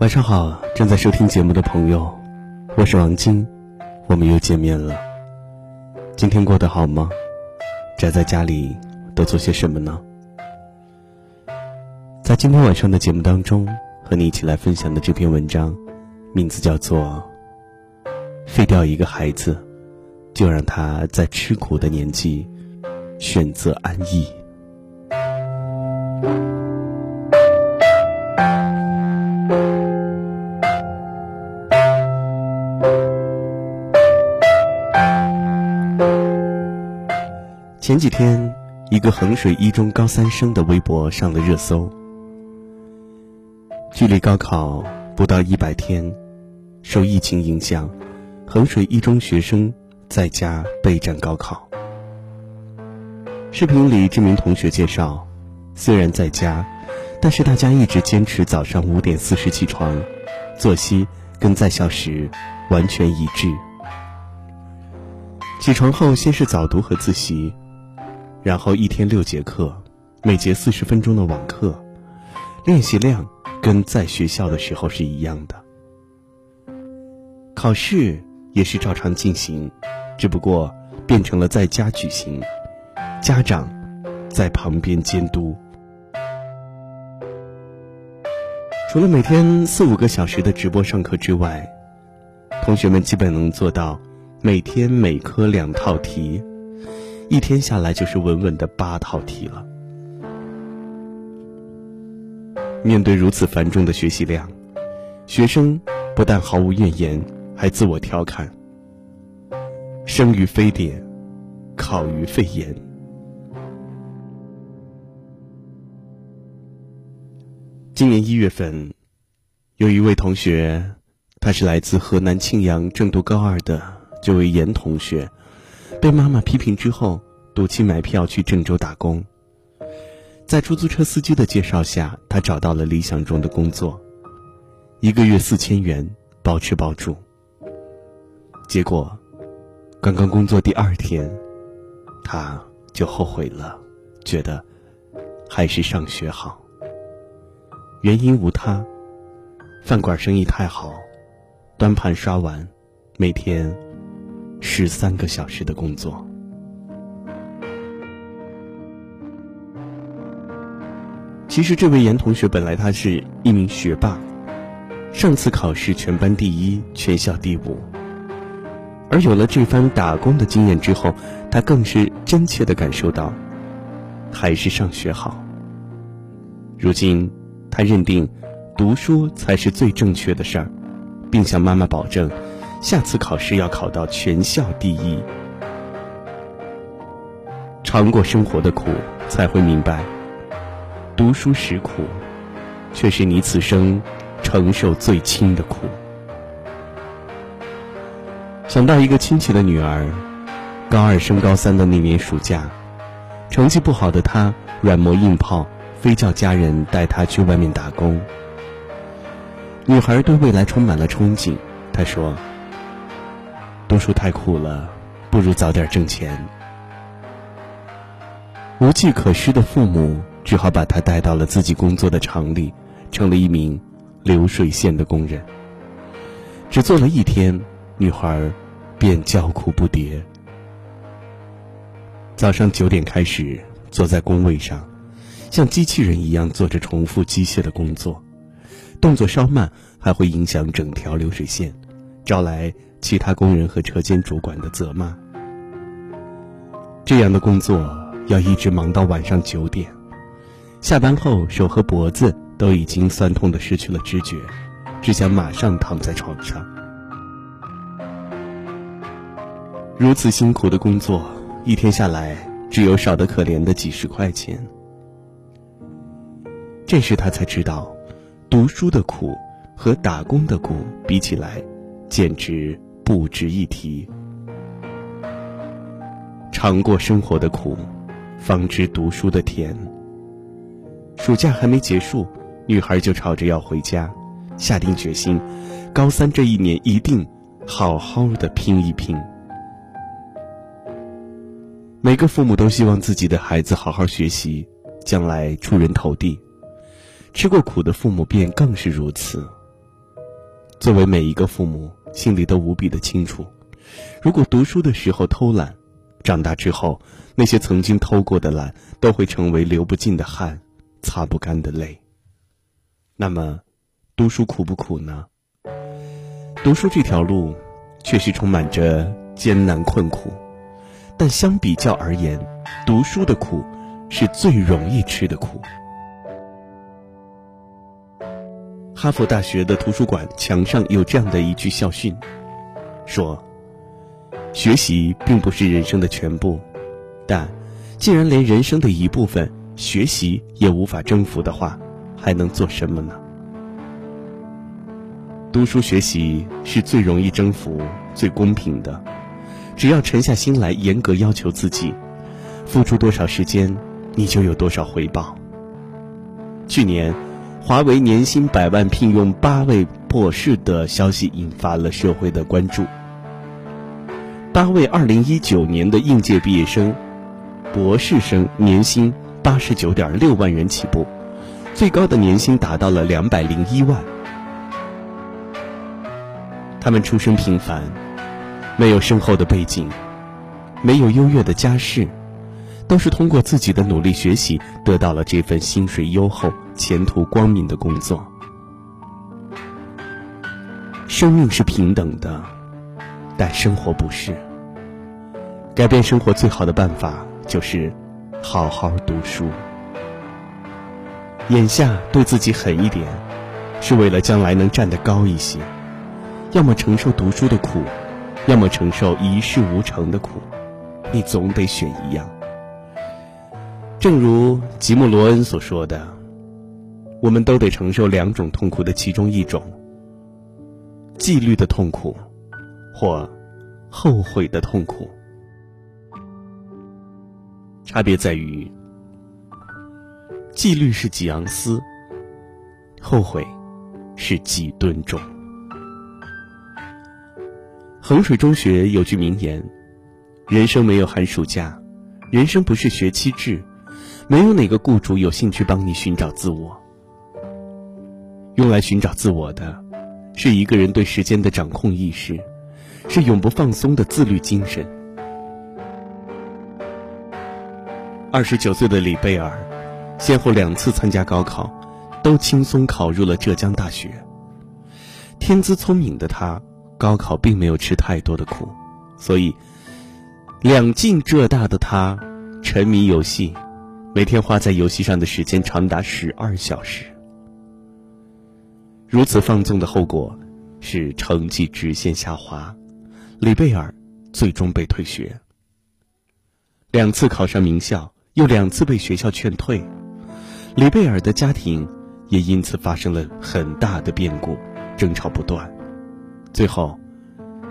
晚上好，正在收听节目的朋友，我是王晶，我们又见面了。今天过得好吗？宅在家里都做些什么呢？在今天晚上的节目当中，和你一起来分享的这篇文章，名字叫做《废掉一个孩子，就让他在吃苦的年纪选择安逸》。前几天，一个衡水一中高三生的微博上了热搜。距离高考不到一百天，受疫情影响，衡水一中学生在家备战高考。视频里，这名同学介绍，虽然在家，但是大家一直坚持早上五点四十起床，作息跟在校时完全一致。起床后，先是早读和自习。然后一天六节课，每节四十分钟的网课，练习量跟在学校的时候是一样的。考试也是照常进行，只不过变成了在家举行，家长在旁边监督。除了每天四五个小时的直播上课之外，同学们基本能做到每天每科两套题。一天下来就是稳稳的八套题了。面对如此繁重的学习量，学生不但毫无怨言，还自我调侃：“生于非典，考于肺炎。”今年一月份，有一位同学，他是来自河南庆阳，正读高二的这位严同学。被妈妈批评之后，赌气买票去郑州打工。在出租车司机的介绍下，他找到了理想中的工作，一个月四千元，包吃包住。结果，刚刚工作第二天，他就后悔了，觉得还是上学好。原因无他，饭馆生意太好，端盘刷碗，每天。十三个小时的工作。其实，这位严同学本来他是一名学霸，上次考试全班第一，全校第五。而有了这番打工的经验之后，他更是真切的感受到，还是上学好。如今，他认定，读书才是最正确的事儿，并向妈妈保证。下次考试要考到全校第一。尝过生活的苦，才会明白，读书时苦，却是你此生承受最轻的苦。想到一个亲戚的女儿，高二升高三的那年暑假，成绩不好的她软磨硬泡，非叫家人带她去外面打工。女孩对未来充满了憧憬，她说。读书太苦了，不如早点挣钱。无计可施的父母只好把他带到了自己工作的厂里，成了一名流水线的工人。只做了一天，女孩便叫苦不迭。早上九点开始，坐在工位上，像机器人一样做着重复机械的工作，动作稍慢还会影响整条流水线，招来。其他工人和车间主管的责骂。这样的工作要一直忙到晚上九点，下班后手和脖子都已经酸痛的失去了知觉，只想马上躺在床上。如此辛苦的工作，一天下来只有少得可怜的几十块钱。这时他才知道，读书的苦和打工的苦比起来，简直。不值一提。尝过生活的苦，方知读书的甜。暑假还没结束，女孩就吵着要回家，下定决心，高三这一年一定好好的拼一拼。每个父母都希望自己的孩子好好学习，将来出人头地。吃过苦的父母便更是如此。作为每一个父母，心里都无比的清楚：如果读书的时候偷懒，长大之后，那些曾经偷过的懒，都会成为流不尽的汗，擦不干的泪。那么，读书苦不苦呢？读书这条路，确实充满着艰难困苦，但相比较而言，读书的苦是最容易吃的苦。哈佛大学的图书馆墙上有这样的一句校训，说：“学习并不是人生的全部，但既然连人生的一部分学习也无法征服的话，还能做什么呢？”读书学习是最容易征服、最公平的，只要沉下心来，严格要求自己，付出多少时间，你就有多少回报。去年。华为年薪百万聘用八位博士的消息引发了社会的关注。八位二零一九年的应届毕业生，博士生年薪八十九点六万元起步，最高的年薪达到了两百零一万。他们出身平凡，没有深厚的背景，没有优越的家世。都是通过自己的努力学习，得到了这份薪水优厚、前途光明的工作。生命是平等的，但生活不是。改变生活最好的办法就是好好读书。眼下对自己狠一点，是为了将来能站得高一些。要么承受读书的苦，要么承受一事无成的苦，你总得选一样。正如吉姆·罗恩所说的，我们都得承受两种痛苦的其中一种：纪律的痛苦，或后悔的痛苦。差别在于，纪律是几盎司，后悔是几吨重。衡水中学有句名言：“人生没有寒暑假，人生不是学期制。”没有哪个雇主有兴趣帮你寻找自我。用来寻找自我的，是一个人对时间的掌控意识，是永不放松的自律精神。二十九岁的李贝尔，先后两次参加高考，都轻松考入了浙江大学。天资聪明的他，高考并没有吃太多的苦，所以两进浙大的他，沉迷游戏。每天花在游戏上的时间长达十二小时。如此放纵的后果是成绩直线下滑，李贝尔最终被退学。两次考上名校，又两次被学校劝退，李贝尔的家庭也因此发生了很大的变故，争吵不断。最后，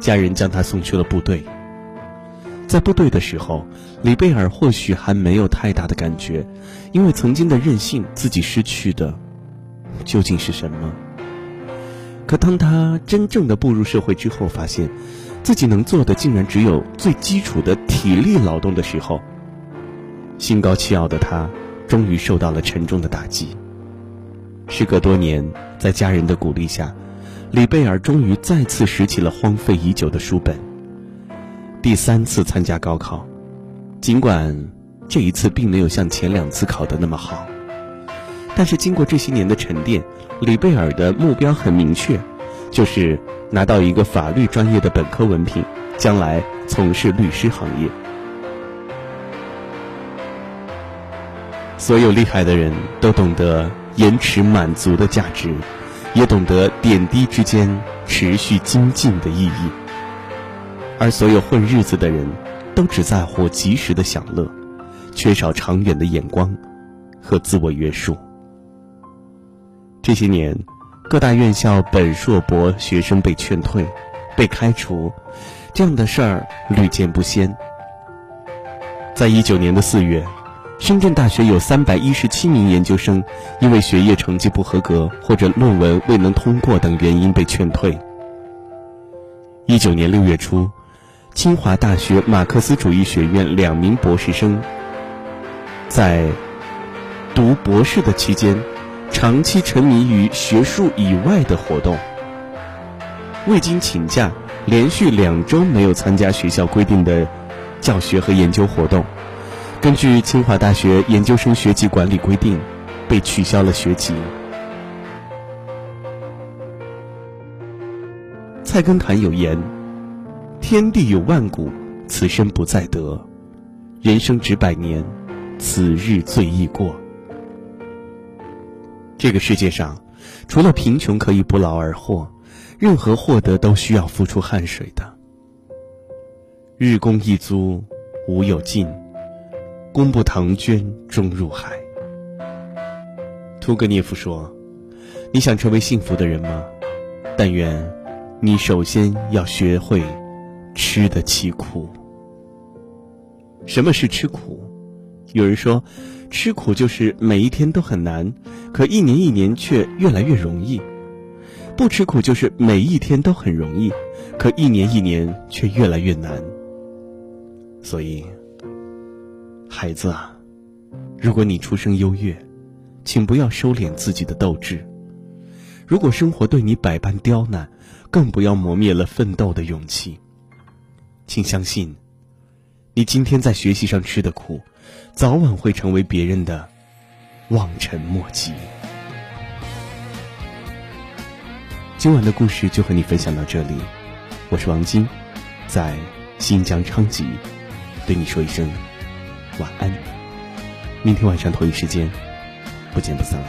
家人将他送去了部队。在部队的时候，李贝尔或许还没有太大的感觉，因为曾经的任性，自己失去的究竟是什么？可当他真正的步入社会之后，发现自己能做的竟然只有最基础的体力劳动的时候，心高气傲的他终于受到了沉重的打击。时隔多年，在家人的鼓励下，李贝尔终于再次拾起了荒废已久的书本。第三次参加高考，尽管这一次并没有像前两次考得那么好，但是经过这些年的沉淀，李贝尔的目标很明确，就是拿到一个法律专业的本科文凭，将来从事律师行业。所有厉害的人都懂得延迟满足的价值，也懂得点滴之间持续精进的意义。而所有混日子的人，都只在乎及时的享乐，缺少长远的眼光和自我约束。这些年，各大院校本硕博学生被劝退、被开除，这样的事儿屡见不鲜。在一九年的四月，深圳大学有三百一十七名研究生因为学业成绩不合格或者论文未能通过等原因被劝退。一九年六月初。清华大学马克思主义学院两名博士生在读博士的期间，长期沉迷于学术以外的活动，未经请假，连续两周没有参加学校规定的教学和研究活动。根据清华大学研究生学籍管理规定，被取消了学籍。菜根谭有言：“天地有万古，此生不再得；人生值百年，此日最易过。”这个世界上，除了贫穷可以不劳而获，任何获得都需要付出汗水的。日供一租，无有尽。功不唐捐，终入海。屠格涅夫说：“你想成为幸福的人吗？但愿你首先要学会吃得起苦。什么是吃苦？有人说，吃苦就是每一天都很难，可一年一年却越来越容易；不吃苦就是每一天都很容易，可一年一年却越来越难。所以。”孩子啊，如果你出生优越，请不要收敛自己的斗志；如果生活对你百般刁难，更不要磨灭了奋斗的勇气。请相信，你今天在学习上吃的苦，早晚会成为别人的望尘莫及。今晚的故事就和你分享到这里，我是王晶，在新疆昌吉，对你说一声。晚安，明天晚上同一时间，不见不散了。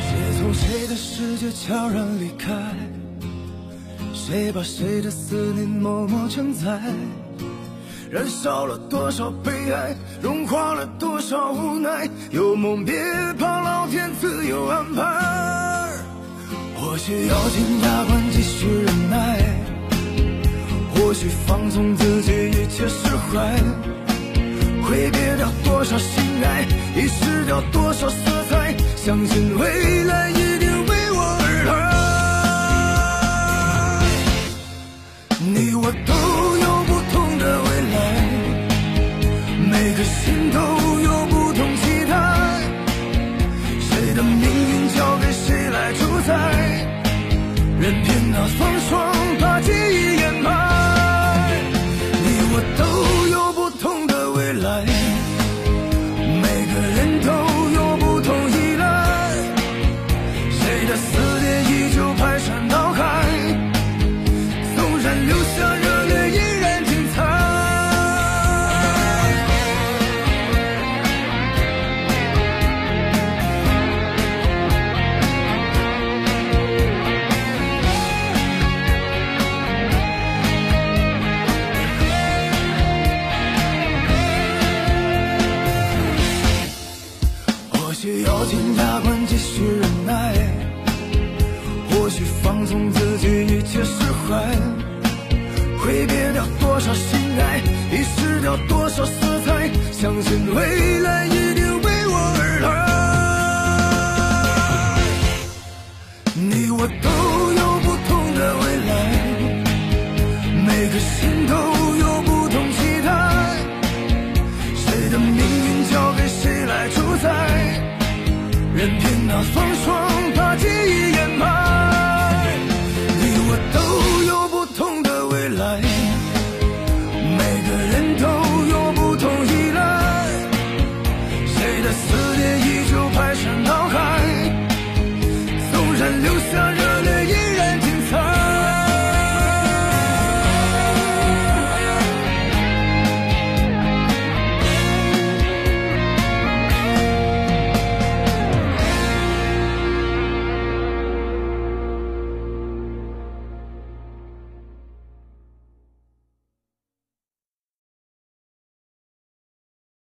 谁从谁的世界悄然离开？谁把谁的思念默默承载？燃烧了多少悲哀，融化了多少无奈？有梦别怕，老天自有安排。或许咬紧牙关继续忍耐。或许放纵自己，一切释怀，挥别掉多少心爱，遗失掉多少色彩，相信未来任凭那风霜把记忆你我都有不同的未来，每颗心都有不同期待。谁的命运交给谁来主宰，任凭那风霜把。